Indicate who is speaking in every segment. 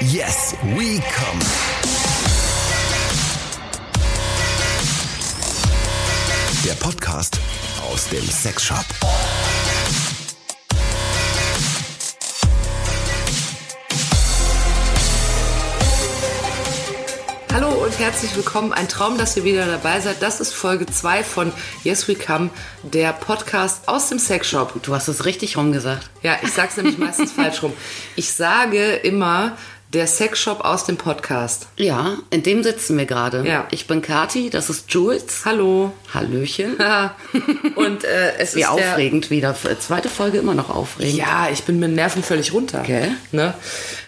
Speaker 1: Yes, we come. Der Podcast aus dem Sexshop.
Speaker 2: Hallo und herzlich willkommen. Ein Traum, dass ihr wieder dabei seid. Das ist Folge 2 von Yes We Come, der Podcast aus dem Sexshop.
Speaker 3: Du hast es richtig rumgesagt.
Speaker 2: Ja, ich sag's nämlich meistens falsch rum. Ich sage immer der Sexshop aus dem Podcast.
Speaker 3: Ja, in dem sitzen wir gerade.
Speaker 2: Ja.
Speaker 3: Ich bin Kati, das ist Jules.
Speaker 2: Hallo.
Speaker 3: Hallöchen.
Speaker 2: und äh, es
Speaker 3: Wie
Speaker 2: ist
Speaker 3: aufregend wieder. Zweite Folge immer noch aufregend.
Speaker 2: Ja, ich bin mit Nerven völlig runter.
Speaker 3: Okay.
Speaker 2: Ne?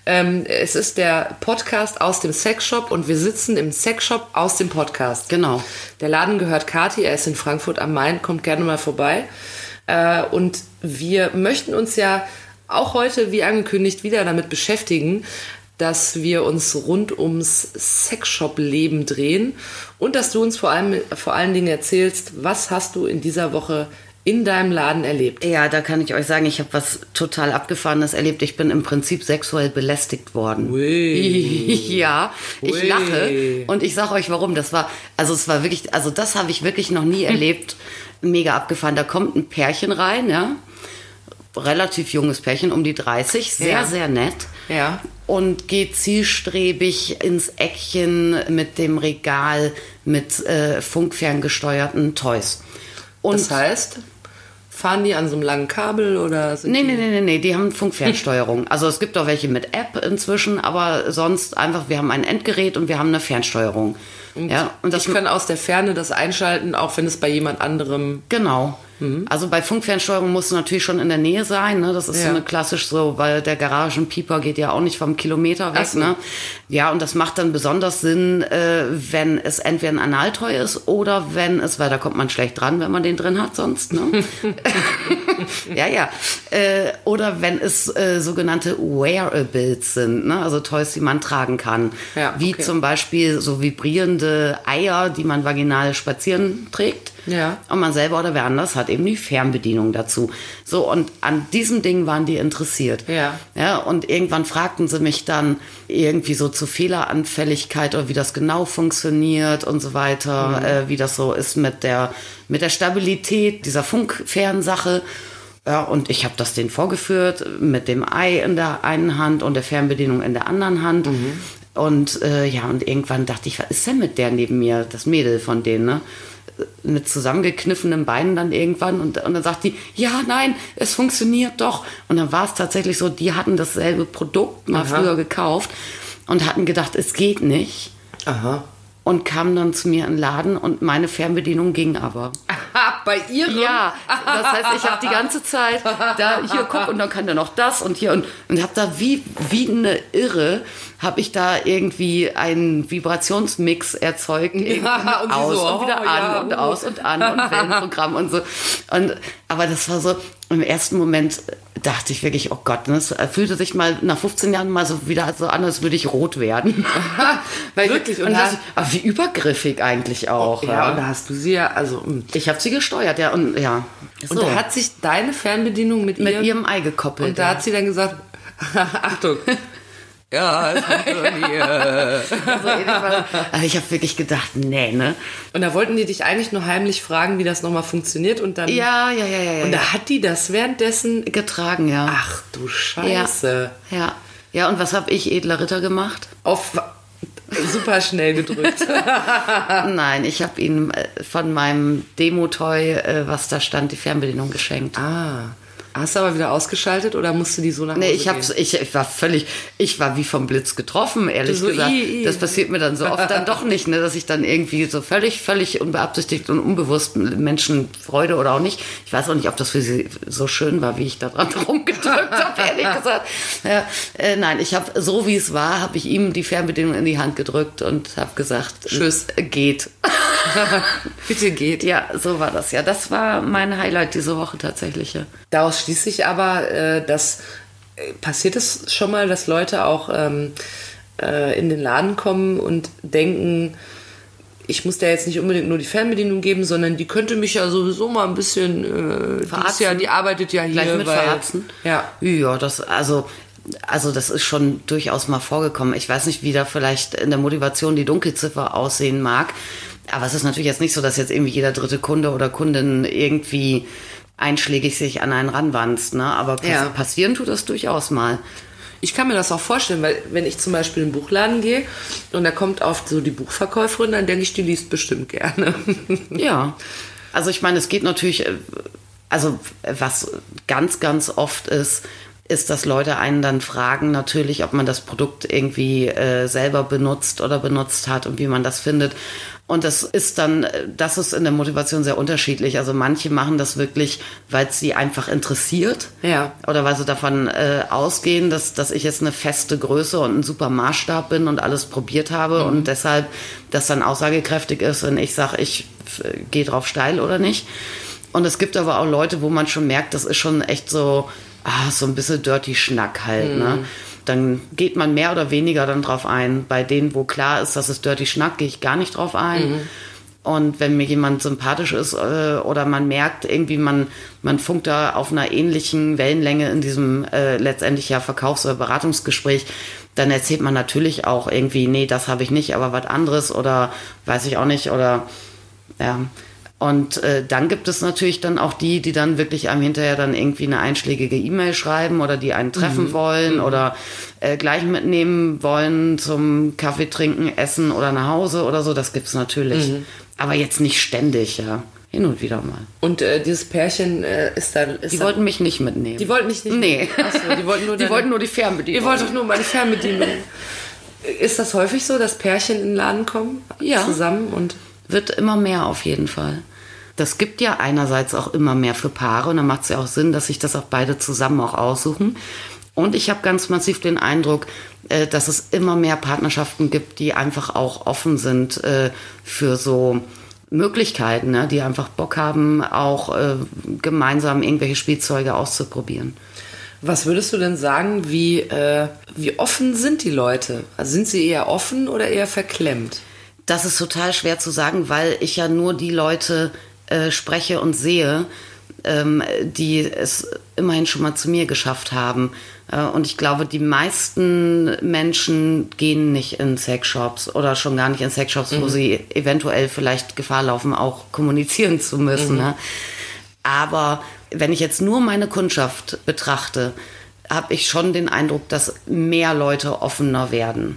Speaker 2: Ähm, es ist der Podcast aus dem Sexshop und wir sitzen im Sexshop aus dem Podcast.
Speaker 3: Genau.
Speaker 2: Der Laden gehört Kati, er ist in Frankfurt am Main, kommt gerne mal vorbei. Äh, und wir möchten uns ja auch heute, wie angekündigt, wieder damit beschäftigen, dass wir uns rund ums Sexshop-Leben drehen und dass du uns vor, allem, vor allen Dingen erzählst, was hast du in dieser Woche in deinem Laden erlebt?
Speaker 3: Ja, da kann ich euch sagen, ich habe was total Abgefahrenes erlebt. Ich bin im Prinzip sexuell belästigt worden. ja, ich
Speaker 2: Ui.
Speaker 3: lache und ich sage euch warum. Das war, also es war wirklich, also das habe ich wirklich noch nie erlebt. Mega abgefahren. Da kommt ein Pärchen rein, ja. Relativ junges Pärchen, um die 30, sehr,
Speaker 2: Ja.
Speaker 3: sehr nett.
Speaker 2: Ja.
Speaker 3: und geht zielstrebig ins Eckchen mit dem Regal mit äh, funkferngesteuerten Toys. Und
Speaker 2: Das heißt, fahren die an so einem langen Kabel oder sind
Speaker 3: Nee, nee, nee, nee, nee, die haben Funkfernsteuerung. Also es gibt auch welche mit App inzwischen, aber sonst einfach, wir haben ein Endgerät und wir haben eine Fernsteuerung. Ja, und das
Speaker 2: ich kann aus der Ferne das einschalten, auch wenn es bei jemand anderem.
Speaker 3: Genau.
Speaker 2: Mhm.
Speaker 3: Also bei Funkfernsteuerung muss es natürlich schon in der Nähe sein. Ne? Das ist
Speaker 2: Ja.
Speaker 3: so eine klassisch so, weil der Garagenpieper geht ja auch nicht vom Kilometer weg.
Speaker 2: So.
Speaker 3: Ne? Ja, und das macht dann besonders Sinn, äh, wenn es entweder ein Analtoy ist oder wenn es, weil da kommt man schlecht dran, wenn man den drin hat sonst. Ne? ja, ja. Äh, oder wenn es äh, sogenannte Wearables sind, ne? also Toys, die man tragen kann.
Speaker 2: Ja,
Speaker 3: Wie
Speaker 2: okay.
Speaker 3: zum Beispiel so vibrierende Eier, die man vaginal spazieren trägt.
Speaker 2: Ja.
Speaker 3: Und man selber oder wer anders hat eben die Fernbedienung dazu. So, und an diesem Ding waren die interessiert.
Speaker 2: Ja.
Speaker 3: Ja, und irgendwann fragten sie mich dann irgendwie so zu Fehleranfälligkeit oder wie das genau funktioniert und so weiter, äh, wie das so ist mit der, mit der Stabilität dieser Funkfernsache. Ja, und ich habe das denen vorgeführt mit dem Ei in der einen Hand und der Fernbedienung in der anderen Hand. Und äh, ja, und irgendwann dachte ich, was ist denn mit der neben mir, das Mädel von denen, ne? mit zusammengekniffenen Beinen dann irgendwann und, und dann sagt die, ja, nein, es funktioniert doch. Und dann war es tatsächlich so, die hatten dasselbe Produkt mal
Speaker 2: Aha.
Speaker 3: früher gekauft und hatten gedacht, es geht nicht.
Speaker 2: Aha.
Speaker 3: Und kamen dann zu mir in den Laden und meine Fernbedienung ging aber.
Speaker 2: bei ihrem?
Speaker 3: Ja, das heißt, ich habe die ganze Zeit da hier guck und dann kann der noch das und hier und und habe da wie wie eine Irre habe ich da irgendwie einen Vibrationsmix erzeugt
Speaker 2: Ja, und
Speaker 3: aus
Speaker 2: so,
Speaker 3: und wieder
Speaker 2: oh,
Speaker 3: an
Speaker 2: ja,
Speaker 3: und aus und an und Wellenprogramm und so und aber das war so im ersten Moment dachte ich wirklich, oh Gott, ne, es fühlte sich mal nach 15 Jahren mal so wieder so an, als würde ich rot werden. Weil
Speaker 2: Wirklich?
Speaker 3: Und ich, aber wie übergriffig eigentlich auch.
Speaker 2: Ja, und da hast du sie ja, also. mm.
Speaker 3: Ich habe sie gesteuert, ja, und ja.
Speaker 2: Und da hat sich deine Fernbedienung mit,
Speaker 3: mit
Speaker 2: ihr,
Speaker 3: ihrem Ei gekoppelt.
Speaker 2: und da
Speaker 3: ja.
Speaker 2: hat sie dann gesagt, Achtung. Ja, es funktioniert.
Speaker 3: also, irgendwann- also ich habe wirklich gedacht, nee, ne?
Speaker 2: Und da wollten die dich eigentlich nur heimlich fragen, wie das nochmal funktioniert und dann.
Speaker 3: Ja, ja, ja, ja.
Speaker 2: Und da hat die das währenddessen.
Speaker 3: getragen, ja.
Speaker 2: Ach du Scheiße.
Speaker 3: Ja, ja. Ja, und was habe ich, edler Ritter, gemacht?
Speaker 2: Auf super schnell gedrückt.
Speaker 3: Nein, ich habe ihm äh, von meinem Demo-Toy, äh, was da stand, die Fernbedienung geschenkt.
Speaker 2: ah. Hast du aber wieder ausgeschaltet oder musst du die so nach Hause
Speaker 3: Nee, ich, hab's, ich, ich war völlig, ich war wie vom Blitz getroffen, ehrlich
Speaker 2: so,
Speaker 3: gesagt.
Speaker 2: i, i.
Speaker 3: Das passiert mir dann so oft dann doch nicht, ne, dass ich dann irgendwie so völlig, völlig unbeabsichtigt und unbewusst Menschen Freude oder auch nicht. Ich weiß auch nicht, ob das für sie so schön war, wie ich da dran rumgedrückt habe, ehrlich gesagt. Ja, äh, nein, ich habe, so wie es war, habe ich ihm die Fernbedienung in die Hand gedrückt und habe gesagt,
Speaker 2: Tschüss.
Speaker 3: äh, geht.
Speaker 2: Bitte geht.
Speaker 3: Ja, so war das ja. Das war mein Highlight diese Woche tatsächlich. Ja.
Speaker 2: Daraus schließt sich aber, äh, dass äh, passiert es schon mal, dass Leute auch ähm, äh, in den Laden kommen und denken, ich muss der jetzt nicht unbedingt nur die Fernbedienung geben, sondern die könnte mich ja sowieso mal ein bisschen, äh, die,
Speaker 3: Verarzen?
Speaker 2: ja, die arbeitet ja hier.
Speaker 3: Gleich mit
Speaker 2: weil,
Speaker 3: verarzen?
Speaker 2: Ja.
Speaker 3: Ja, das, also, also das ist schon durchaus mal vorgekommen. Ich weiß nicht, wie da vielleicht in der Motivation die Dunkelziffer aussehen mag. Aber es ist natürlich jetzt nicht so, dass jetzt irgendwie jeder dritte Kunde oder Kundin irgendwie einschlägig sich an einen ranwanzt. Ne? Aber pass
Speaker 2: Ja.
Speaker 3: passieren tut das durchaus mal.
Speaker 2: Ich kann mir das auch vorstellen, weil wenn ich zum Beispiel in den Buchladen gehe und da kommt oft so die Buchverkäuferin, dann denke ich, die liest bestimmt gerne.
Speaker 3: Ja, also ich meine, es geht natürlich, äh, also äh, was ganz, ganz oft ist, ist, dass Leute einen dann fragen natürlich, ob man das Produkt irgendwie äh, selber benutzt oder benutzt hat und wie man das findet. Und das ist dann, äh, das ist in der Motivation sehr unterschiedlich. Also manche machen das wirklich, weil es sie einfach interessiert.
Speaker 2: Ja.
Speaker 3: Oder weil sie davon äh, ausgehen, dass, dass ich jetzt eine feste Größe und ein super Maßstab bin und alles probiert habe und deshalb das dann aussagekräftig ist, wenn ich sage, ich äh, gehe drauf steil oder nicht. Und es gibt aber auch Leute, wo man schon merkt, das ist schon echt so, ah, so ein bisschen dirty Schnack halt, ne? Dann geht man mehr oder weniger dann drauf ein. Bei denen, wo klar ist, dass es dirty Schnack, gehe ich gar nicht drauf ein. Und wenn mir jemand sympathisch ist äh, oder man merkt irgendwie, man, man funkt da auf einer ähnlichen Wellenlänge in diesem äh, letztendlich ja Verkaufs- oder Beratungsgespräch, dann erzählt man natürlich auch irgendwie, nee, das habe ich nicht, aber was anderes oder weiß ich auch nicht oder ja. Und äh, dann gibt es natürlich dann auch die, die dann wirklich einem hinterher dann irgendwie eine einschlägige E-Mail schreiben oder die einen treffen wollen oder äh, gleich mitnehmen wollen zum Kaffee trinken, essen oder nach Hause oder so. Das gibt's natürlich. Aber jetzt nicht ständig, ja. Hin und wieder mal.
Speaker 2: Und äh, dieses Pärchen äh, ist da. Ist
Speaker 3: Die
Speaker 2: da,
Speaker 3: wollten mich nicht mitnehmen.
Speaker 2: die wollten nicht. nicht
Speaker 3: Nee.
Speaker 2: Achso, die wollten nur,
Speaker 3: die
Speaker 2: deine-
Speaker 3: wollten nur die Fernbedienung.
Speaker 2: Ihr wollt doch nur meine Fernbedienung. Ist das häufig so, dass Pärchen in den Laden kommen?
Speaker 3: Ja.
Speaker 2: Zusammen und.
Speaker 3: Wird immer mehr auf jeden Fall. Das gibt ja einerseits auch immer mehr für Paare und dann macht es ja auch Sinn, dass sich das auch beide zusammen auch aussuchen. Und ich habe ganz massiv den Eindruck, äh, dass es immer mehr Partnerschaften gibt, die einfach auch offen sind äh, für so Möglichkeiten, ne? die einfach Bock haben, auch äh, gemeinsam irgendwelche Spielzeuge auszuprobieren.
Speaker 2: Was würdest du denn sagen, wie, äh, wie offen sind die Leute? Also sind sie eher offen oder eher verklemmt?
Speaker 3: Das ist total schwer zu sagen, weil ich ja nur die Leute äh, spreche und sehe, ähm, die es immerhin schon mal zu mir geschafft haben. Äh, und ich glaube, die meisten Menschen gehen nicht in Sexshops oder schon gar nicht in Sexshops, wo sie eventuell vielleicht Gefahr laufen, auch kommunizieren zu müssen. Ne? Aber wenn ich jetzt nur meine Kundschaft betrachte, habe ich schon den Eindruck, dass mehr Leute offener werden.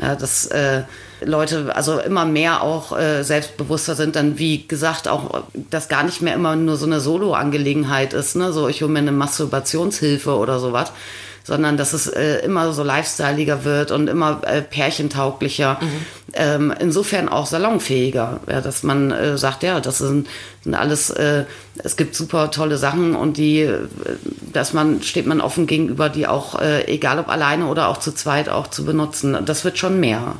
Speaker 3: Ja, dass äh, Leute also immer mehr auch äh, selbstbewusster sind, dann wie gesagt auch, dass gar nicht mehr immer nur so eine Solo-Angelegenheit ist, ne? so ich hole mir eine Masturbationshilfe oder sowas, sondern dass es äh, immer so lifestyleiger wird und immer äh, pärchentauglicher. Ähm, insofern auch salonfähiger, ja, dass man äh, sagt, ja, das sind, sind alles, äh, es gibt super tolle Sachen und die, äh, dass man, steht man offen gegenüber, die auch, äh, egal ob alleine oder auch zu zweit auch zu benutzen. Das wird schon mehr.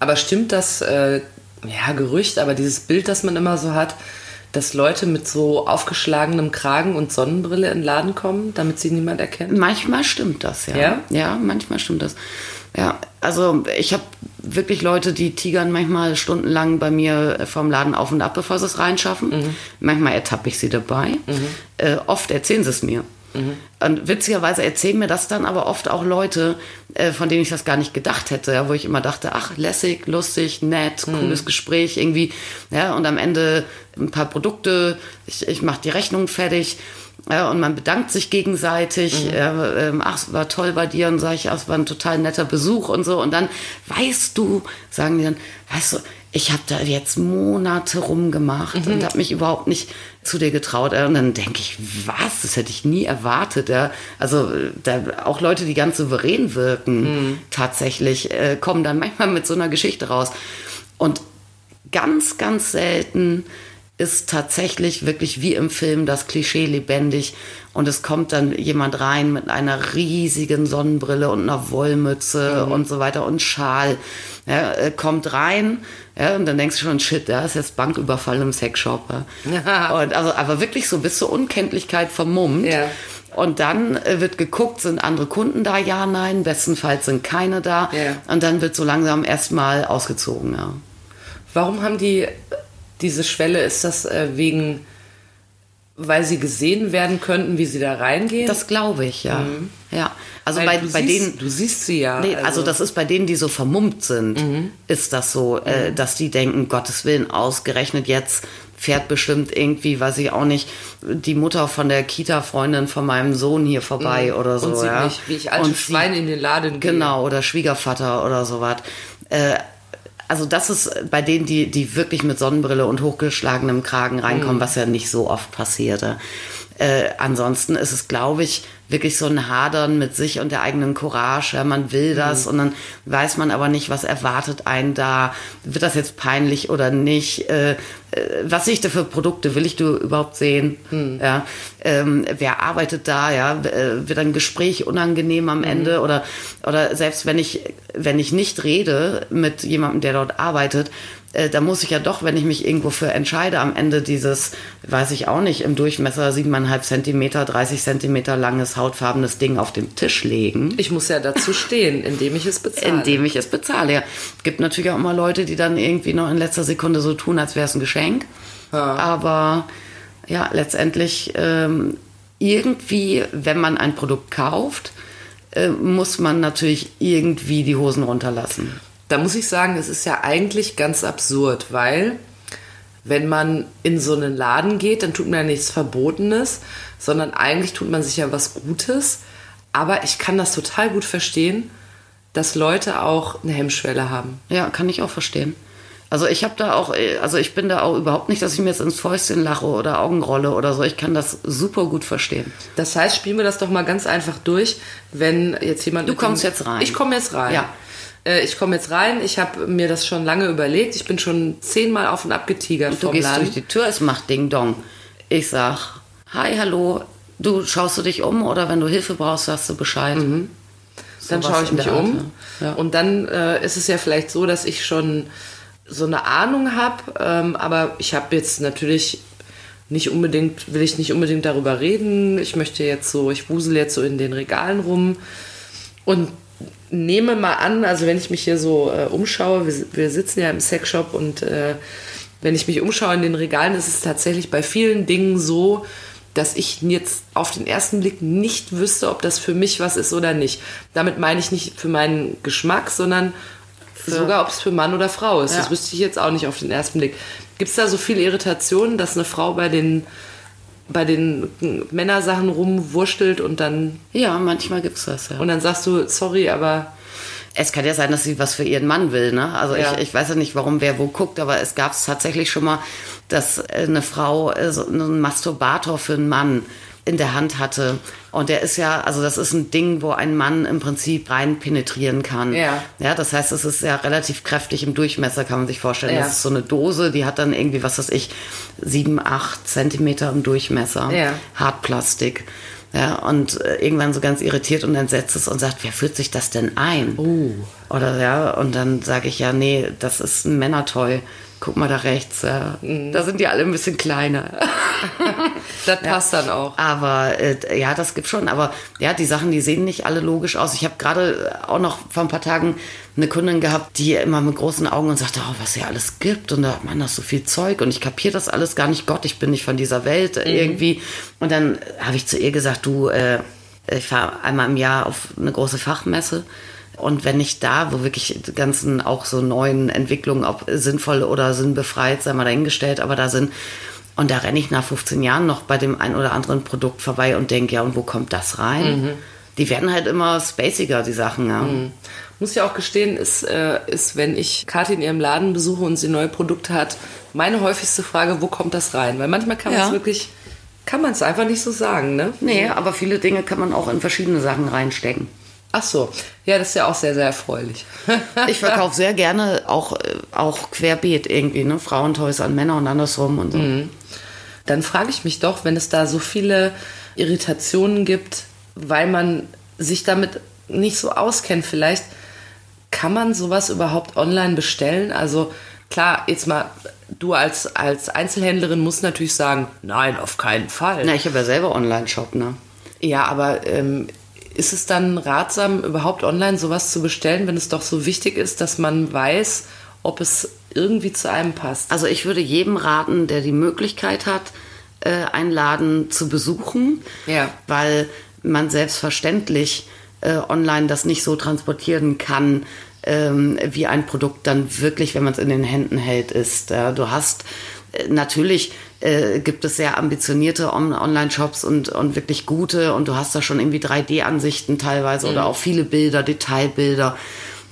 Speaker 2: Aber stimmt das, äh, ja, Gerücht, aber dieses Bild, das man immer so hat, dass Leute mit so aufgeschlagenem Kragen und Sonnenbrille in den Laden kommen, damit sie niemand erkennt?
Speaker 3: Manchmal stimmt das, ja.
Speaker 2: Ja?
Speaker 3: Ja, manchmal stimmt das. Ja, also ich habe wirklich Leute, die tigern manchmal stundenlang bei mir vom Laden auf und ab, bevor sie es reinschaffen. Manchmal ertappe ich sie dabei. Äh, oft erzählen sie es mir. Und witzigerweise erzählen mir das dann aber oft auch Leute, äh, von denen ich das gar nicht gedacht hätte, ja, wo ich immer dachte, ach, lässig, lustig, nett, cooles Gespräch irgendwie. Ja, und am Ende ein paar Produkte, ich, ich mache die Rechnung fertig. Ja, und man bedankt sich gegenseitig. Ja, ähm, ach, es war toll bei dir. Und sage ich, ach, es war ein total netter Besuch und so. Und dann, weißt du, sagen die dann, weißt du, ich habe da jetzt Monate rumgemacht und habe mich überhaupt nicht zu dir getraut. Und dann denke ich, was? Das hätte ich nie erwartet. Ja. Also da, auch Leute, die ganz souverän wirken, tatsächlich, äh, kommen dann manchmal mit so einer Geschichte raus. Und ganz, ganz selten ist tatsächlich wirklich wie im Film das Klischee lebendig und es kommt dann jemand rein mit einer riesigen Sonnenbrille und einer Wollmütze und so weiter und Schal. Ja, äh, kommt rein ja, und dann denkst du schon, shit, da ist jetzt Banküberfall im Sexshop. Ja. und also, aber wirklich so bis zur Unkenntlichkeit vermummt.
Speaker 2: Ja.
Speaker 3: Und dann äh, wird geguckt, sind andere Kunden da? Ja, nein. Bestenfalls sind keine da.
Speaker 2: Ja.
Speaker 3: Und dann wird so langsam erstmal ausgezogen.
Speaker 2: Warum haben die diese Schwelle? Ist das äh, wegen weil sie gesehen werden könnten, wie sie da reingehen?
Speaker 3: Das glaube ich, ja. Ja. Also
Speaker 2: Weil
Speaker 3: bei,
Speaker 2: du
Speaker 3: bei
Speaker 2: siehst,
Speaker 3: denen.
Speaker 2: Du siehst sie ja.
Speaker 3: Nee, also das ist bei denen, die so vermummt sind, ist das so, äh, dass die denken, Gottes Willen, ausgerechnet jetzt fährt bestimmt irgendwie, weiß ich auch nicht, die Mutter von der Kita-Freundin von meinem Sohn hier vorbei oder so.
Speaker 2: und sieht
Speaker 3: ja.
Speaker 2: nicht, wie ich
Speaker 3: Und
Speaker 2: Schwein in den Laden gehe.
Speaker 3: Genau, oder Schwiegervater oder sowas. Äh, also das ist bei denen, die, die wirklich mit Sonnenbrille und hochgeschlagenem Kragen reinkommen, was ja nicht so oft passierte. Äh, ansonsten ist es, glaube ich, wirklich so ein Hadern mit sich und der eigenen Courage. Ja, man will das und dann weiß man aber nicht, was erwartet einen da. Wird das jetzt peinlich oder nicht? Äh, äh, was sehe ich da für Produkte? Will ich du überhaupt sehen? Ja, ähm, wer arbeitet da? Ja, äh, wird ein Gespräch unangenehm am Ende oder oder selbst wenn ich wenn ich nicht rede mit jemandem, der dort arbeitet, äh, da muss ich ja doch, wenn ich mich irgendwo für entscheide, am Ende dieses, weiß ich auch nicht, im Durchmesser 7,5 Zentimeter, 30 Zentimeter langes hautfarbenes Ding auf dem Tisch legen.
Speaker 2: Ich muss ja dazu stehen, indem ich es bezahle.
Speaker 3: Indem ich es bezahle. Ja. Gibt natürlich auch immer Leute, die dann irgendwie noch in letzter Sekunde so tun, als wäre es ein Geschenk. Aber ja, letztendlich ähm, irgendwie, wenn man ein Produkt kauft, äh, muss man natürlich irgendwie die Hosen runterlassen.
Speaker 2: Da muss ich sagen, es ist ja eigentlich ganz absurd, weil wenn man in so einen Laden geht, dann tut man ja nichts Verbotenes, sondern eigentlich tut man sich ja was Gutes. Aber ich kann das total gut verstehen, dass Leute auch eine Hemmschwelle haben.
Speaker 3: Ja, kann ich auch verstehen. Also ich habe da auch, also ich bin da auch überhaupt nicht, dass ich mir jetzt ins Fäustchen lache oder Augenrolle oder so. Ich kann das super gut verstehen.
Speaker 2: Das heißt, spielen wir das doch mal ganz einfach durch, wenn jetzt jemand.
Speaker 3: Du
Speaker 2: mit dem-
Speaker 3: kommst jetzt rein.
Speaker 2: Ich komme jetzt rein.
Speaker 3: Ja.
Speaker 2: Äh, Ich komme jetzt rein. Ich habe mir das schon lange überlegt. Ich bin schon zehnmal auf und ab getigert
Speaker 3: Du
Speaker 2: vom
Speaker 3: gehst
Speaker 2: Laden.
Speaker 3: durch die Tür, es macht Ding Dong. Ich sag, hi, hallo, du schaust du dich um oder wenn du Hilfe brauchst, sagst du Bescheid.
Speaker 2: dann
Speaker 3: Sowas
Speaker 2: schaue ich mich um.
Speaker 3: Ja.
Speaker 2: Und dann äh, ist es ja vielleicht so, dass ich schon so eine Ahnung habe, ähm, aber ich habe jetzt natürlich nicht unbedingt, will ich nicht unbedingt darüber reden. Ich möchte jetzt so, ich wusel jetzt so in den Regalen rum und nehme mal an, also wenn ich mich hier so äh, umschaue, wir, wir sitzen ja im Sexshop und äh, wenn ich mich umschaue in den Regalen, ist es tatsächlich bei vielen Dingen so, dass ich jetzt auf den ersten Blick nicht wüsste, ob das für mich was ist oder nicht. Damit meine ich nicht für meinen Geschmack, sondern sogar, ob es für Mann oder Frau ist.
Speaker 3: Ja.
Speaker 2: Das wüsste ich jetzt auch nicht auf den ersten Blick. Gibt es da so viele Irritationen, dass eine Frau bei den, bei den Männersachen rumwurschtelt und dann,
Speaker 3: Ja, manchmal gibt's das, ja.
Speaker 2: und dann sagst du, sorry, aber
Speaker 3: Es kann ja sein, dass sie was für ihren Mann will, ne? Also
Speaker 2: Ja.
Speaker 3: ich, ich weiß ja nicht, warum wer wo guckt, aber es gab es tatsächlich schon mal, dass äh, eine Frau äh, so einen Masturbator für einen Mann in der Hand hatte. Und der ist ja, also das ist ein Ding, wo ein Mann im Prinzip rein penetrieren kann.
Speaker 2: Ja.
Speaker 3: Ja, das heißt, es ist ja relativ kräftig im Durchmesser, kann man sich vorstellen.
Speaker 2: Ja.
Speaker 3: Das ist so eine Dose, die hat dann irgendwie, was weiß ich, sieben, acht Zentimeter im Durchmesser.
Speaker 2: Ja.
Speaker 3: Hartplastik. Ja, und äh, irgendwann so ganz irritiert und entsetzt ist und sagt, wer führt sich das denn ein?
Speaker 2: Oh.
Speaker 3: Oder ja, und dann sage ich ja, nee, das ist ein Männertoy. Guck mal da rechts, ja.
Speaker 2: Mhm.
Speaker 3: da sind die alle ein bisschen kleiner.
Speaker 2: das passt dann auch.
Speaker 3: Aber äh, ja, das gibt schon. Aber ja, die Sachen, die sehen nicht alle logisch aus. Ich habe gerade auch noch vor ein paar Tagen eine Kundin gehabt, die immer mit großen Augen und sagte, oh, was hier alles gibt. Und da, man, das ist so viel Zeug. Und ich kapiere das alles gar nicht. Gott, ich bin nicht von dieser Welt äh, irgendwie. Und dann habe ich zu ihr gesagt, du, äh, ich fahre einmal im Jahr auf eine große Fachmesse. Und wenn ich da, wo wirklich die ganzen auch so neuen Entwicklungen, ob sinnvoll oder sinnbefreit, sei mal dahingestellt, aber da sind, und da renne ich nach 15 Jahren noch bei dem ein oder anderen Produkt vorbei und denke, ja, und wo kommt das rein? Die werden halt immer spaciger, die Sachen, ja.
Speaker 2: Muss ja auch gestehen, ist, äh, ist, wenn ich Kathi in ihrem Laden besuche und sie neue Produkte hat, meine häufigste Frage, wo kommt das rein? Weil manchmal kann man es
Speaker 3: Ja.
Speaker 2: wirklich, kann man es einfach nicht so sagen, ne?
Speaker 3: Nee, aber viele Dinge kann man auch in verschiedene Sachen reinstecken.
Speaker 2: Ach so, ja, das ist ja auch sehr, sehr erfreulich.
Speaker 3: Ich verkaufe sehr gerne auch, äh, auch querbeet irgendwie, ne? Frauentoys an Männer und andersrum und so.
Speaker 2: Dann frage ich mich doch, wenn es da so viele Irritationen gibt, weil man sich damit nicht so auskennt, vielleicht kann man sowas überhaupt online bestellen? Also klar, jetzt mal, du als, als Einzelhändlerin musst natürlich sagen, nein, auf keinen Fall.
Speaker 3: Na, ich habe ja selber Online-Shop, ne?
Speaker 2: Ja, aber ähm, ist es dann ratsam, überhaupt online sowas zu bestellen, wenn es doch so wichtig ist, dass man weiß, ob es irgendwie zu einem passt?
Speaker 3: Also ich würde jedem raten, der die Möglichkeit hat, äh, einen Laden zu besuchen,
Speaker 2: Ja.
Speaker 3: weil man selbstverständlich äh, online das nicht so transportieren kann, ähm, wie ein Produkt dann wirklich, wenn man es in den Händen hält, ist. Du hast äh, natürlich äh, gibt es sehr ambitionierte On Online-Shops und, und wirklich gute und du hast da schon irgendwie 3D-Ansichten teilweise oder auch viele Bilder, Detailbilder.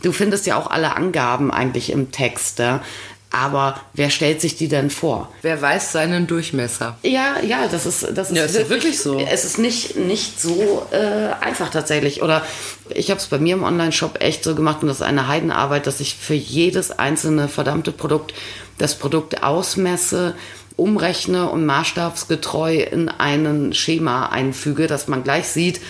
Speaker 3: Du findest ja auch alle Angaben eigentlich im Text. Ja? Aber wer stellt sich die denn vor?
Speaker 2: Wer weiß seinen Durchmesser?
Speaker 3: Ja, ja, das ist das ist,
Speaker 2: Ja, ist wirklich so.
Speaker 3: Es ist nicht nicht so äh, einfach tatsächlich. Oder ich habe es bei mir im Online-Shop echt so gemacht und das ist eine Heidenarbeit, dass ich für jedes einzelne verdammte Produkt das Produkt ausmesse, umrechne und maßstabsgetreu in ein Schema einfüge, dass man gleich sieht,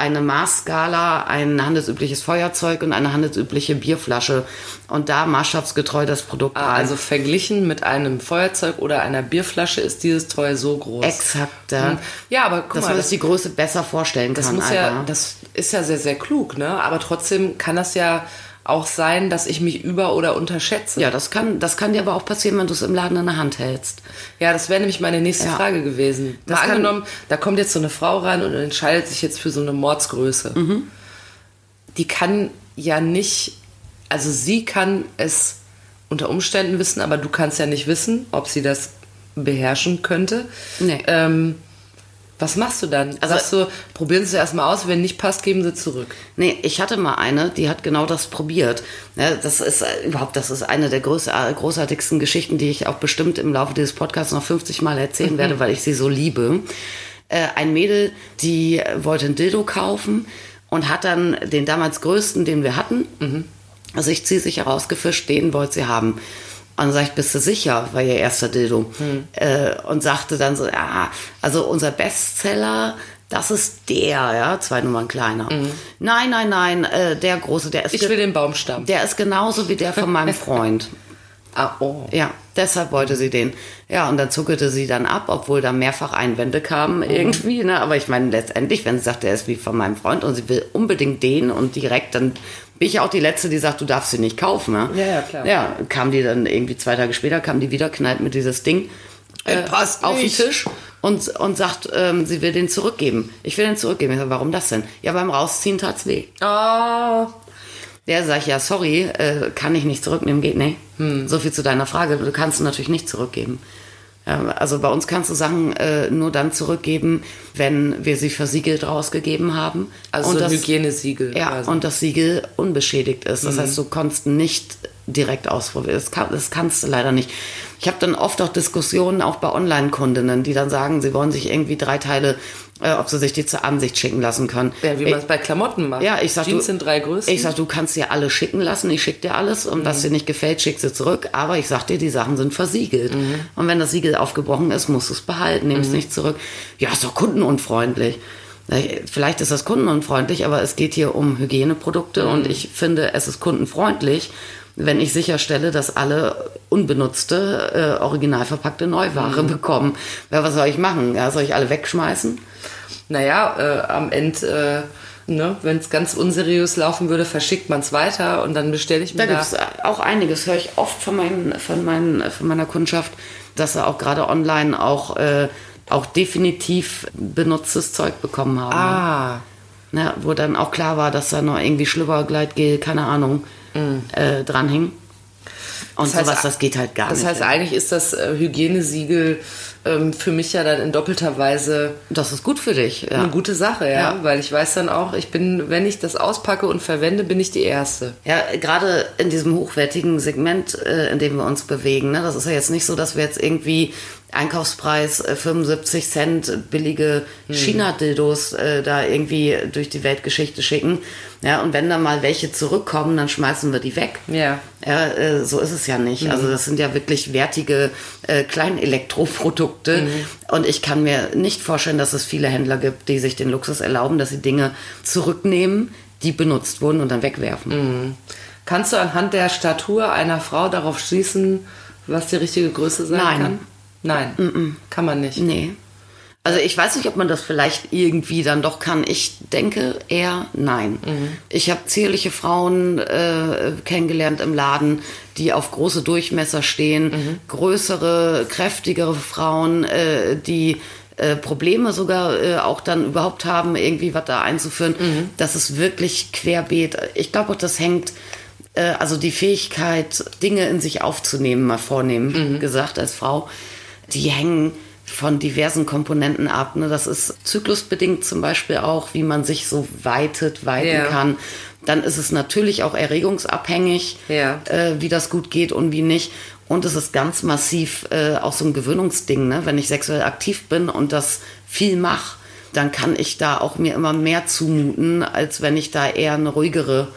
Speaker 3: eine Maßskala, ein handelsübliches Feuerzeug und eine handelsübliche Bierflasche und da maßstabsgetreu das Produkt
Speaker 2: Ah, also verglichen mit einem Feuerzeug oder einer Bierflasche ist dieses Toy so groß.
Speaker 3: Exakt, ja.
Speaker 2: Hm. Ja, aber guck
Speaker 3: dass
Speaker 2: mal,
Speaker 3: man
Speaker 2: das,
Speaker 3: sich die Größe besser vorstellen
Speaker 2: das
Speaker 3: kann.
Speaker 2: muss ja, das ist ja sehr, sehr klug, ne? Aber trotzdem kann das ja auch sein, dass ich mich über- oder unterschätze.
Speaker 3: Ja, das kann, das kann dir aber auch passieren, wenn du es im Laden in der Hand hältst.
Speaker 2: Ja, das wäre nämlich meine nächste
Speaker 3: Ja.
Speaker 2: Frage gewesen.
Speaker 3: Das
Speaker 2: Mal angenommen, da kommt jetzt so eine Frau rein und entscheidet sich jetzt für so eine Mordsgröße.
Speaker 3: Mhm.
Speaker 2: Die kann ja nicht, also sie kann es unter Umständen wissen, aber du kannst ja nicht wissen, ob sie das beherrschen könnte.
Speaker 3: Nee.
Speaker 2: Ähm, was machst du dann?
Speaker 3: Also-
Speaker 2: Sagst du, probieren Sie es erstmal aus, wenn nicht passt, geben Sie zurück.
Speaker 3: Nee, ich hatte mal eine, die hat genau das probiert. Ja, das ist äh, überhaupt, das ist eine der äh, großartigsten Geschichten, die ich auch bestimmt im Laufe dieses Podcasts noch 50 Mal erzählen werde, weil ich sie so liebe. Äh, ein Mädel, die wollte ein Dildo kaufen und hat dann den damals größten, den wir hatten, also ich ziehe sich herausgefischt, den wollte sie haben. Und dann sag ich, bist du sicher, war ihr erster Dildo. Äh, und sagte dann so, ja, also unser Bestseller, das ist der, ja, zwei Nummern kleiner. Nein, nein, nein, äh, der große, der ist,
Speaker 2: Ich will den Baumstamm.
Speaker 3: der ist genauso wie der von meinem Freund.
Speaker 2: Ah, oh.
Speaker 3: Ja, deshalb wollte sie den. Ja, und dann zuckelte sie dann ab, obwohl da mehrfach Einwände kamen irgendwie. Ne? Aber ich meine, letztendlich, wenn sie sagt, der ist wie von meinem Freund und sie will unbedingt den und direkt, dann bin ich auch die Letzte, die sagt, du darfst sie nicht kaufen. Ne?
Speaker 2: Ja, ja, klar.
Speaker 3: Ja, kam die dann irgendwie zwei Tage später, kam die wieder, knallt mit dieses Ding äh,
Speaker 2: passt
Speaker 3: auf den
Speaker 2: nicht.
Speaker 3: Tisch und, und sagt, ähm, sie will den zurückgeben. Ich will den zurückgeben. Ich sag, warum das denn? Ja, beim Rausziehen tat's weh.
Speaker 2: Ah,
Speaker 3: Der sagt, ja, sorry, äh, kann ich nicht zurücknehmen, geht nicht. So viel zu deiner Frage. Du kannst natürlich nicht zurückgeben. Also bei uns kannst du Sachen äh, nur dann zurückgeben, wenn wir sie versiegelt rausgegeben haben.
Speaker 2: also
Speaker 3: und
Speaker 2: so
Speaker 3: das,
Speaker 2: Hygienesiegel.
Speaker 3: ja,
Speaker 2: quasi.
Speaker 3: und das Siegel unbeschädigt ist. Das heißt, du konntest nicht direkt ausprobieren. Das, kann, das kannst du leider nicht. Ich habe dann oft auch Diskussionen auch bei Online-Kundinnen, die dann sagen, sie wollen sich irgendwie drei Teile, äh, ob sie sich die zur Ansicht schicken lassen können.
Speaker 2: Ja, wie man es bei Klamotten macht.
Speaker 3: ja, ich sag,
Speaker 2: Jeans
Speaker 3: du,
Speaker 2: sind drei Größen.
Speaker 3: Ich sag, du kannst dir alle schicken lassen, ich schick dir alles und was dir nicht gefällt, schick sie zurück. Aber ich sag dir, die Sachen sind versiegelt. Und wenn das Siegel aufgebrochen ist, musst du es behalten, nimm es nicht zurück. Ja, ist doch kundenunfreundlich. Vielleicht ist das kundenunfreundlich, aber es geht hier um Hygieneprodukte und ich finde, es ist kundenfreundlich, wenn ich sicherstelle, dass alle unbenutzte, äh, original verpackte Neuware bekommen. Ja, was soll ich machen? Ja, soll ich alle wegschmeißen?
Speaker 2: naja, äh, am Ende, äh, ne, wenn es ganz unseriös laufen würde, verschickt man es weiter und dann bestelle ich mir
Speaker 3: Da
Speaker 2: da.
Speaker 3: gibt es auch einiges, höre ich oft von, meinen, von, meinen, von meiner Kundschaft, dass sie auch gerade online auch, äh, auch definitiv benutztes Zeug bekommen haben.
Speaker 2: ah,
Speaker 3: Ne, wo dann auch klar war, dass da noch irgendwie Schlüppergleitgel, keine Ahnung, äh, dran hing. Und
Speaker 2: Das heißt,
Speaker 3: sowas, das geht halt gar
Speaker 2: das
Speaker 3: nicht.
Speaker 2: heißt, eigentlich ist das äh, Hygienesiegel ähm, für mich ja dann in doppelter Weise
Speaker 3: das ist gut für dich. Ja.
Speaker 2: eine gute Sache, ja?
Speaker 3: Ja.
Speaker 2: Weil ich weiß dann auch, ich bin, wenn ich das auspacke und verwende, bin ich die Erste.
Speaker 3: Ja, gerade in diesem hochwertigen Segment, äh, in dem wir uns bewegen. Ne? Das ist ja jetzt nicht so, dass wir jetzt irgendwie Einkaufspreis äh, 75 Cent billige China-Dildos äh, da irgendwie durch die Weltgeschichte schicken. Ja, und wenn da mal welche zurückkommen, dann schmeißen wir die weg.
Speaker 2: Ja.
Speaker 3: Ja, äh, so ist es ja nicht. Also das sind ja wirklich wertige äh, Kleinelektroprodukte. Und ich kann mir nicht vorstellen, dass es viele Händler gibt, die sich den Luxus erlauben, dass sie Dinge zurücknehmen, die benutzt wurden und dann wegwerfen.
Speaker 2: Kannst du anhand der Statur einer Frau darauf schließen, was die richtige Größe sein
Speaker 3: Nein.
Speaker 2: kann? Nein, kann man nicht.
Speaker 3: Nee. Also ich weiß nicht, ob man das vielleicht irgendwie dann doch kann. Ich denke eher nein. Ich habe zierliche Frauen äh, kennengelernt im Laden, die auf große Durchmesser stehen, größere, kräftigere Frauen, äh, die äh, Probleme sogar äh, auch dann überhaupt haben, irgendwie was da einzuführen. Das ist wirklich querbeet. Ich glaube auch, das hängt äh, also die Fähigkeit, Dinge in sich aufzunehmen, mal vornehmen gesagt als Frau, die hängen von diversen Komponenten ab. Ne? Das ist zyklusbedingt zum Beispiel auch, wie man sich so weitet, weiten
Speaker 2: Ja.
Speaker 3: kann. Dann ist es natürlich auch erregungsabhängig,
Speaker 2: Ja.
Speaker 3: äh, wie das gut geht und wie nicht. Und es ist ganz massiv äh, auch so ein Gewöhnungsding. Ne? Wenn ich sexuell aktiv bin und das viel mache, dann kann ich da auch mir immer mehr zumuten, als wenn ich da eher eine ruhigere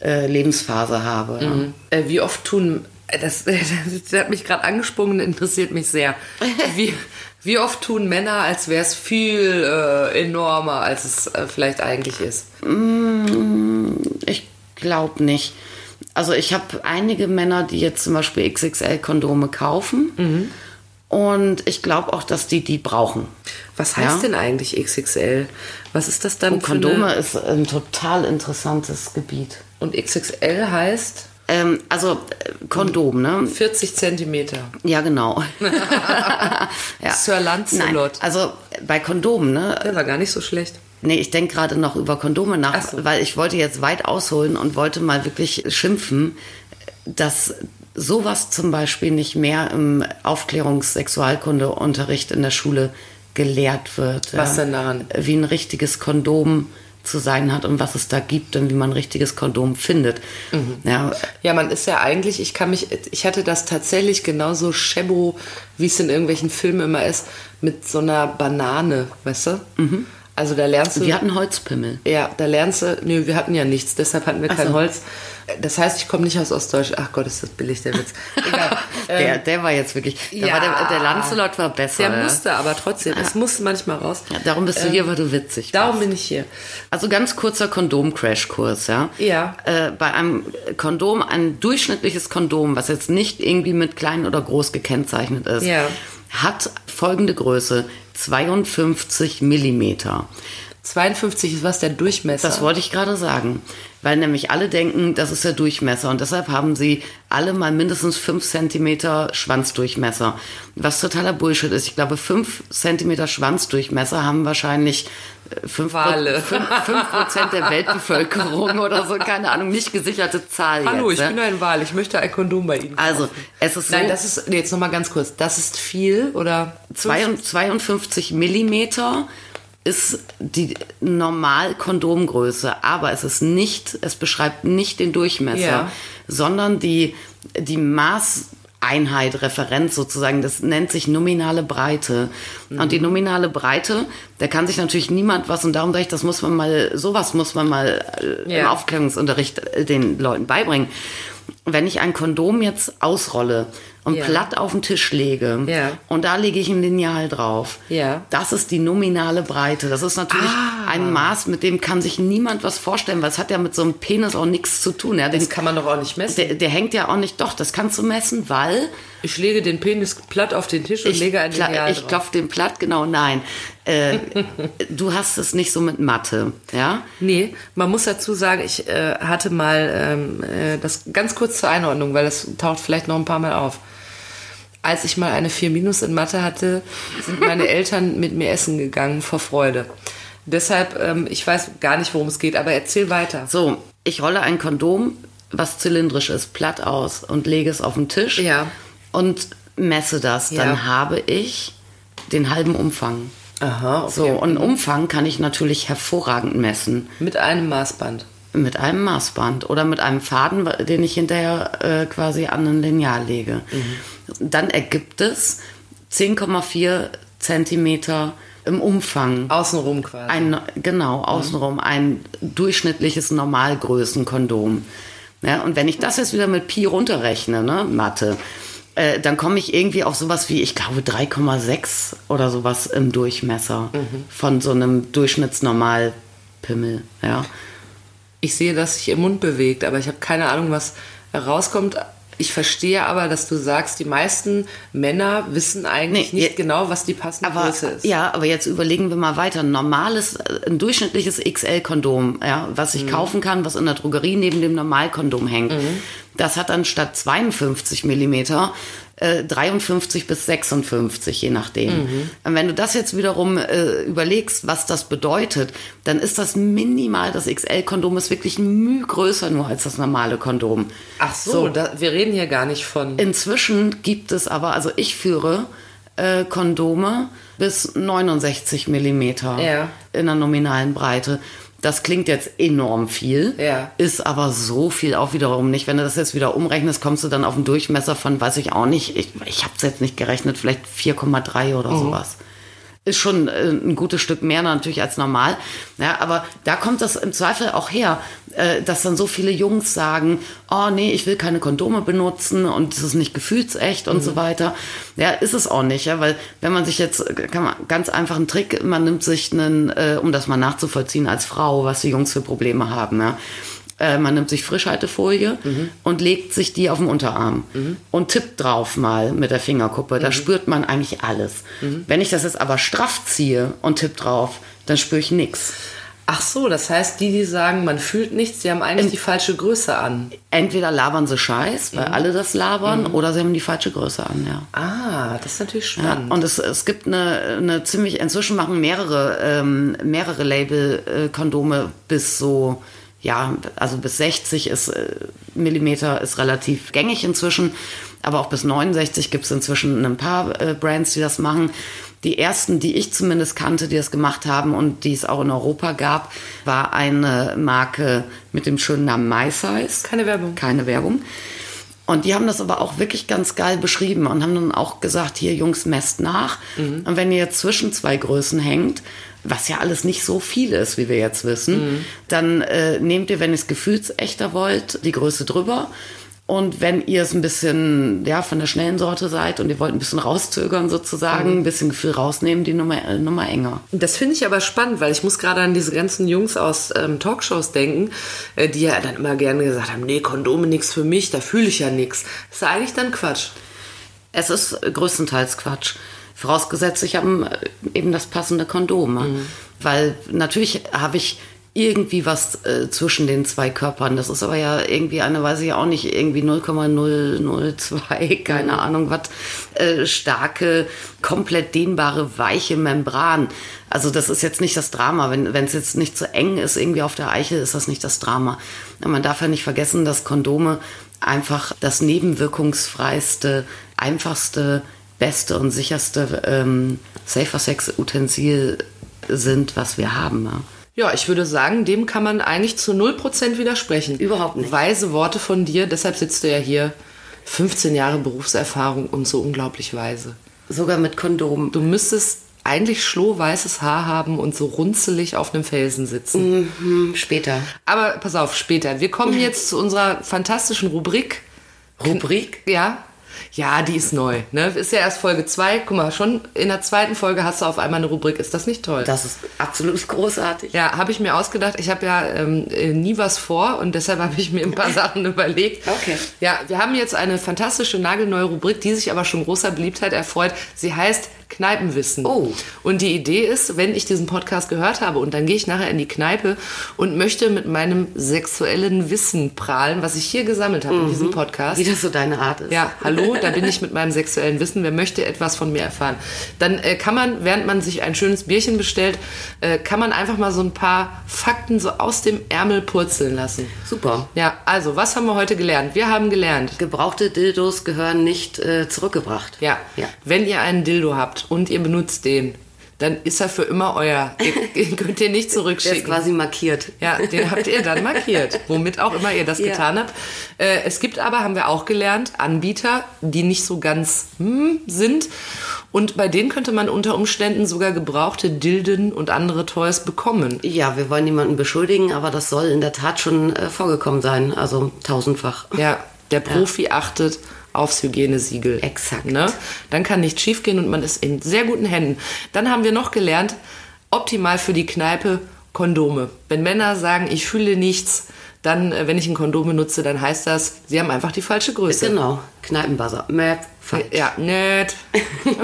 Speaker 3: äh, Lebensphase habe. Ja.
Speaker 2: Äh, wie oft tun, äh, das, das hat mich gerade angesprungen, interessiert mich sehr. Wie, wie oft tun Männer, als wäre es viel äh, enormer, als es äh, vielleicht eigentlich ist?
Speaker 3: Ich glaube nicht. Also ich habe einige Männer, die jetzt zum Beispiel XXL-Kondome kaufen. Und ich glaube auch, dass die die brauchen.
Speaker 2: Was heißt
Speaker 3: Ja.
Speaker 2: denn eigentlich XXL? Was ist das dann für
Speaker 3: Kondome ist ein total interessantes Gebiet.
Speaker 2: Und XXL heißt
Speaker 3: Ähm, also äh, Kondom, ne?
Speaker 2: 40 Zentimeter.
Speaker 3: Ja, genau. ja.
Speaker 2: Sir Lancelot.
Speaker 3: Nein, also bei Kondomen, ne?
Speaker 2: Der war gar nicht so schlecht.
Speaker 3: Nee, ich denke gerade noch über Kondome nach,
Speaker 2: Ach so.
Speaker 3: weil ich wollte jetzt weit ausholen und wollte mal wirklich schimpfen, dass sowas zum Beispiel nicht mehr im Aufklärungs-Sexualkundeunterricht in der Schule gelehrt wird.
Speaker 2: Was denn daran?
Speaker 3: Wie ein richtiges Kondom zu sein hat und was es da gibt und wie man ein richtiges Kondom findet.
Speaker 2: Mhm.
Speaker 3: Ja,
Speaker 2: Ja, man ist ja eigentlich, ich kann mich, ich hatte das tatsächlich genauso Schebo, wie es in irgendwelchen Filmen immer ist, mit so einer Banane, weißt du? Also da lernst du.
Speaker 3: wir hatten Holzpimmel.
Speaker 2: ja, da lernst du, nö, wir hatten ja nichts, deshalb hatten wir kein
Speaker 3: so.
Speaker 2: Holz. Das heißt, ich komme nicht aus Ostdeutsch. Ach Gott, ist das billig, der Witz. Egal.
Speaker 3: Der, der war jetzt wirklich,
Speaker 2: ja.
Speaker 3: war der, der Lancelot war besser.
Speaker 2: Der musste aber trotzdem, es musste manchmal raus.
Speaker 3: Ja, darum bist du hier, weil du witzig
Speaker 2: Darum
Speaker 3: bist.
Speaker 2: bin ich hier.
Speaker 3: Also ganz kurzer Kondom-Crashkurs, ja.
Speaker 2: Ja.
Speaker 3: Äh, bei einem Kondom, ein durchschnittliches Kondom, was jetzt nicht irgendwie mit klein oder groß gekennzeichnet ist,
Speaker 2: Ja.
Speaker 3: hat folgende Größe: 52 Millimeter.
Speaker 2: 52 ist was der Durchmesser.
Speaker 3: Das wollte ich gerade sagen. Weil nämlich alle denken, das ist der Durchmesser. Und deshalb haben sie alle mal mindestens 5 Zentimeter Schwanzdurchmesser. Was totaler Bullshit ist. Ich glaube, 5 Zentimeter Schwanzdurchmesser haben wahrscheinlich 5,
Speaker 2: Wale.
Speaker 3: Prozent der Weltbevölkerung oder so. Keine Ahnung, nicht gesicherte Zahl
Speaker 2: Hallo,
Speaker 3: jetzt.
Speaker 2: ich
Speaker 3: ne?
Speaker 2: bin ein Wal, ich möchte ein Kondom bei Ihnen.
Speaker 3: Also, es ist so,
Speaker 2: Nein, das ist, nee, jetzt nochmal ganz kurz, das ist viel oder?
Speaker 3: 52 Millimeter ist die Normal-Kondomgröße, aber es ist nicht, es beschreibt nicht den Durchmesser,
Speaker 2: Ja.
Speaker 3: sondern die, die Maßeinheit, Referenz sozusagen, das nennt sich nominale Breite. Und die nominale Breite, da kann sich natürlich niemand was, und darum sage ich, das muss man mal, sowas muss man mal äh, im
Speaker 2: Ja.
Speaker 3: Aufklärungsunterricht äh, den Leuten beibringen. Wenn ich ein Kondom jetzt ausrolle und
Speaker 2: Ja.
Speaker 3: platt auf den Tisch lege
Speaker 2: Ja.
Speaker 3: und da lege ich ein Lineal drauf.
Speaker 2: Ja.
Speaker 3: Das ist die nominale Breite. Das ist natürlich
Speaker 2: Ah.
Speaker 3: ein Maß, mit dem kann sich niemand was vorstellen, weil es hat ja mit so einem Penis auch nichts zu tun. Ja, den,
Speaker 2: Das kann man doch auch nicht messen.
Speaker 3: der, der hängt ja auch nicht, doch, das kannst du messen, weil
Speaker 2: Ich lege den Penis platt auf den Tisch und lege ein
Speaker 3: kla-
Speaker 2: Lineal
Speaker 3: ich klopfe den platt, genau, nein. Äh, du hast es nicht so mit Mathe, ja?
Speaker 2: Nee, man muss dazu sagen, ich äh, hatte mal ähm, äh, das ganz kurz zur Einordnung, weil das taucht vielleicht noch ein paar Mal auf. Als ich mal eine 4 Minus in Mathe hatte, sind meine Eltern mit mir essen gegangen vor Freude. Deshalb, ähm, ich weiß gar nicht, worum es geht, aber erzähl weiter.
Speaker 3: So, ich rolle ein Kondom, was zylindrisch ist, platt aus und lege es auf den Tisch
Speaker 2: Ja.
Speaker 3: Und messe das.
Speaker 2: Ja.
Speaker 3: Dann habe ich den halben Umfang.
Speaker 2: Aha, okay.
Speaker 3: So, und Umfang kann ich natürlich hervorragend messen.
Speaker 2: Mit einem Maßband.
Speaker 3: Mit einem Maßband oder mit einem Faden, den ich hinterher äh, quasi an ein Lineal lege. Dann ergibt es 10,4 Zentimeter im Umfang.
Speaker 2: Außenrum quasi.
Speaker 3: Ein, genau, außenrum ein durchschnittliches Normalgrößenkondom. Ja, und wenn ich das jetzt wieder mit Pi runterrechne, ne, Mathe, äh, dann komme ich irgendwie auf sowas wie, ich glaube, 3,6 oder sowas im Durchmesser von so einem Durchschnittsnormalpimmel. Ja.
Speaker 2: Ich sehe, dass sich ihr Mund bewegt, aber ich habe keine Ahnung, was rauskommt. Ich verstehe aber, dass du sagst, die meisten Männer wissen eigentlich
Speaker 3: Nee,
Speaker 2: nicht genau, was die passende
Speaker 3: Aber,
Speaker 2: Größe ist.
Speaker 3: ja, aber jetzt überlegen wir mal weiter. Ein normales, ein durchschnittliches XL-Kondom, ja, was
Speaker 2: Mhm.
Speaker 3: ich kaufen kann, was in der Drogerie neben dem Normalkondom hängt, das hat dann statt 52 Millimeter äh, 53 bis 56, je nachdem.
Speaker 2: Mhm.
Speaker 3: Und wenn du das jetzt wiederum äh, überlegst, was das bedeutet, dann ist das minimal, das XL-Kondom ist wirklich ein Mühe größer nur als das normale Kondom.
Speaker 2: Ach so,
Speaker 3: So.
Speaker 2: Da, wir reden hier gar nicht von.
Speaker 3: Inzwischen gibt es aber, also ich führe äh, Kondome bis 69 Millimeter
Speaker 2: Ja.
Speaker 3: in der nominalen Breite. Das klingt jetzt enorm viel,
Speaker 2: Ja.
Speaker 3: ist aber so viel auch wiederum nicht. Wenn du das jetzt wieder umrechnest, kommst du dann auf einen Durchmesser von, weiß ich auch nicht, ich, ich habe es jetzt nicht gerechnet, vielleicht 4,3 oder sowas. Ist schon äh, ein gutes Stück mehr natürlich als normal. Ja, aber da kommt das im Zweifel auch her, äh, dass dann so viele Jungs sagen, oh nee, ich will keine Kondome benutzen und es ist nicht gefühlsecht und so weiter. Ja, ist es auch nicht, ja, weil wenn man sich jetzt, kann man ganz einfach einen Trick, man nimmt sich einen, äh, um das mal nachzuvollziehen als Frau, was die Jungs für Probleme haben, ja. Äh, man nimmt sich Frischhaltefolie und legt sich die auf den Unterarm und tippt drauf mal mit der Fingerkuppe. Da spürt man eigentlich alles. Wenn ich das jetzt aber straff ziehe und tipp drauf, dann spüre ich nichts.
Speaker 2: Ach so, das heißt, die, die sagen, man fühlt nichts, die haben eigentlich die falsche Größe an.
Speaker 3: Entweder labern sie Scheiß, weil alle das labern, oder sie haben die falsche Größe an, ja.
Speaker 2: Ah, das ist natürlich
Speaker 3: Ja,
Speaker 2: spannend.
Speaker 3: und es, es gibt eine, eine ziemlich, inzwischen machen mehrere, ähm, mehrere Label äh, bis so, ja, also bis 60 ist, äh, Millimeter ist relativ gängig inzwischen, aber auch bis 69 gibt es inzwischen ein paar äh, Brands, die das machen. Die ersten, die ich zumindest kannte, die das gemacht haben und die es auch in Europa gab, war eine Marke mit dem schönen Namen MySize.
Speaker 2: Keine Werbung.
Speaker 3: Keine Werbung. Und die haben das aber auch wirklich ganz geil beschrieben und haben dann auch gesagt, hier Jungs, messt nach. Und wenn ihr jetzt zwischen zwei Größen hängt, was ja alles nicht so viel ist, wie wir jetzt wissen, dann äh, nehmt ihr, wenn ihr es gefühlsechter wollt, die Größe drüber. Und wenn ihr es ein bisschen ja, von der schnellen Sorte seid und ihr wollt ein bisschen rauszögern sozusagen, ein bisschen Gefühl rausnehmen, die Nummer, äh, Nummer enger.
Speaker 2: Das finde ich aber spannend, weil ich muss gerade an diese ganzen Jungs aus ähm, Talkshows denken, äh, die ja dann immer gerne gesagt haben, nee, Kondome nix für mich, da fühle ich ja nix. Ist ja eigentlich dann Quatsch.
Speaker 3: Es ist größtenteils Quatsch. Vorausgesetzt, ich habe äh, eben das passende Kondom. ne? Weil natürlich habe ich irgendwie was äh, zwischen den zwei Körpern. Das ist aber ja irgendwie eine, weiß ich auch nicht, irgendwie 0,002, keine Ahnung was, äh, starke, komplett dehnbare, weiche Membran. Also das ist jetzt nicht das Drama. Wenn es jetzt nicht zu eng ist, irgendwie auf der Eichel, ist das nicht das Drama. Man darf ja nicht vergessen, dass Kondome einfach das nebenwirkungsfreiste, einfachste, beste und sicherste ähm, Safer Sex Utensil sind, was wir haben. Ja.
Speaker 2: Ja, ich würde sagen, dem kann man eigentlich zu 0% widersprechen.
Speaker 3: Überhaupt nicht.
Speaker 2: Weise Worte von dir, deshalb sitzt du ja hier. 15 Jahre Berufserfahrung und so unglaublich weise.
Speaker 3: Sogar mit Kondom.
Speaker 2: Du müsstest eigentlich schlohweißes Haar haben und so runzelig auf einem Felsen sitzen.
Speaker 3: Hm, später.
Speaker 2: Aber pass auf, später. Wir kommen jetzt zu unserer fantastischen Rubrik.
Speaker 3: Rubrik?
Speaker 2: Ja. Ja, die ist neu. Ne? Ist ja erst Folge 2. Guck mal, schon in der zweiten Folge hast du auf einmal eine Rubrik. Ist das nicht toll?
Speaker 3: Das ist absolut großartig.
Speaker 2: Ja, habe ich mir ausgedacht. Ich habe ja ähm, äh, nie was vor und deshalb habe ich mir ein paar Sachen überlegt.
Speaker 3: Okay.
Speaker 2: Ja, wir haben jetzt eine fantastische nagelneue Rubrik, die sich aber schon großer Beliebtheit erfreut. Sie heißt Kneipenwissen.
Speaker 3: Oh.
Speaker 2: Und die Idee ist, wenn ich diesen Podcast gehört habe und dann gehe ich nachher in die Kneipe und möchte mit meinem sexuellen Wissen prahlen, was ich hier gesammelt habe in diesem Podcast.
Speaker 3: Wie das so deine Art ist.
Speaker 2: Ja, hallo, da bin ich mit meinem sexuellen Wissen. Wer möchte etwas von mir erfahren? Dann äh, kann man, während man sich ein schönes Bierchen bestellt, äh, kann man einfach mal so ein paar Fakten so aus dem Ärmel purzeln lassen.
Speaker 3: Super.
Speaker 2: Ja, also, was haben wir heute gelernt? Wir haben gelernt,
Speaker 3: Gebrauchte Dildos gehören nicht äh, zurückgebracht.
Speaker 2: ja,
Speaker 3: ja.
Speaker 2: wenn ihr einen Dildo habt und ihr benutzt den, dann ist er für immer euer. Ihr, ihr könnt den nicht
Speaker 3: Der ist
Speaker 2: zurückschicken.
Speaker 3: quasi markiert.
Speaker 2: Ja, den habt ihr dann markiert, womit auch immer ihr das
Speaker 3: Ja.
Speaker 2: getan habt. Äh, es gibt aber, haben wir auch gelernt, Anbieter, die nicht so ganz hm, sind. Und bei denen könnte man unter Umständen sogar gebrauchte Dilden und andere Toys bekommen.
Speaker 3: Ja, wir wollen niemanden beschuldigen, aber das soll in der Tat schon äh, vorgekommen sein. Also tausendfach.
Speaker 2: Ja, der Profi achtet aufs Hygienesiegel.
Speaker 3: Exakt.
Speaker 2: Ne? Dann kann nichts schiefgehen und man ist in sehr guten Händen. Dann haben wir noch gelernt, optimal für die Kneipe Kondome. Wenn Männer sagen, ich fühle nichts, dann, äh, wenn ich ein Kondom benutze, dann heißt das, sie haben einfach die falsche Größe.
Speaker 3: Genau, Kneipenbuzzer. Mäh, falsch.
Speaker 2: Ja, nett.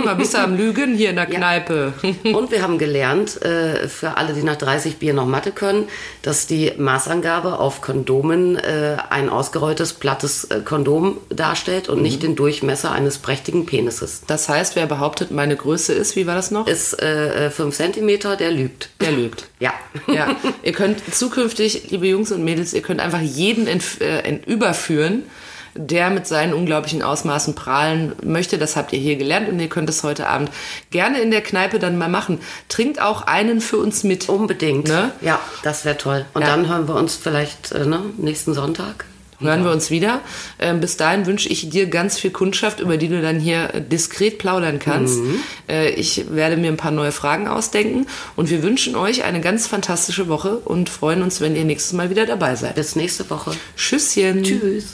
Speaker 2: Mal, bist du am Lügen hier in der Kneipe?
Speaker 3: Und wir haben gelernt, äh, für alle, die nach 30 Bier noch Mathe können, dass die Maßangabe auf Kondomen äh, ein ausgerolltes, plattes äh, Kondom darstellt und nicht den Durchmesser eines prächtigen Penises.
Speaker 2: Das heißt, wer behauptet, meine Größe ist, wie war das noch?
Speaker 3: Ist 5 Zentimeter, der lügt.
Speaker 2: Der lügt.
Speaker 3: Ja.
Speaker 2: Ja, ihr könnt zukünftig, liebe Jungs und Mädels, ihr könnt einfach jeden ent, äh, überführen, der mit seinen unglaublichen Ausmaßen prahlen möchte. Das habt ihr hier gelernt und ihr könnt es heute Abend gerne in der Kneipe dann mal machen. Trinkt auch einen für uns mit.
Speaker 3: Unbedingt.
Speaker 2: Ne?
Speaker 3: Ja, das wäre toll. Und
Speaker 2: Ja.
Speaker 3: dann hören wir uns vielleicht äh, ne, nächsten Sonntag.
Speaker 2: Hören wir uns wieder. Ähm, bis dahin wünsche ich dir ganz viel Kundschaft, über die du dann hier äh, diskret plaudern kannst. Äh, ich werde mir ein paar neue Fragen ausdenken und wir wünschen euch eine ganz fantastische Woche und freuen uns, wenn ihr nächstes Mal wieder dabei seid.
Speaker 3: Bis nächste Woche.
Speaker 2: Tschüsschen.
Speaker 3: Tschüss.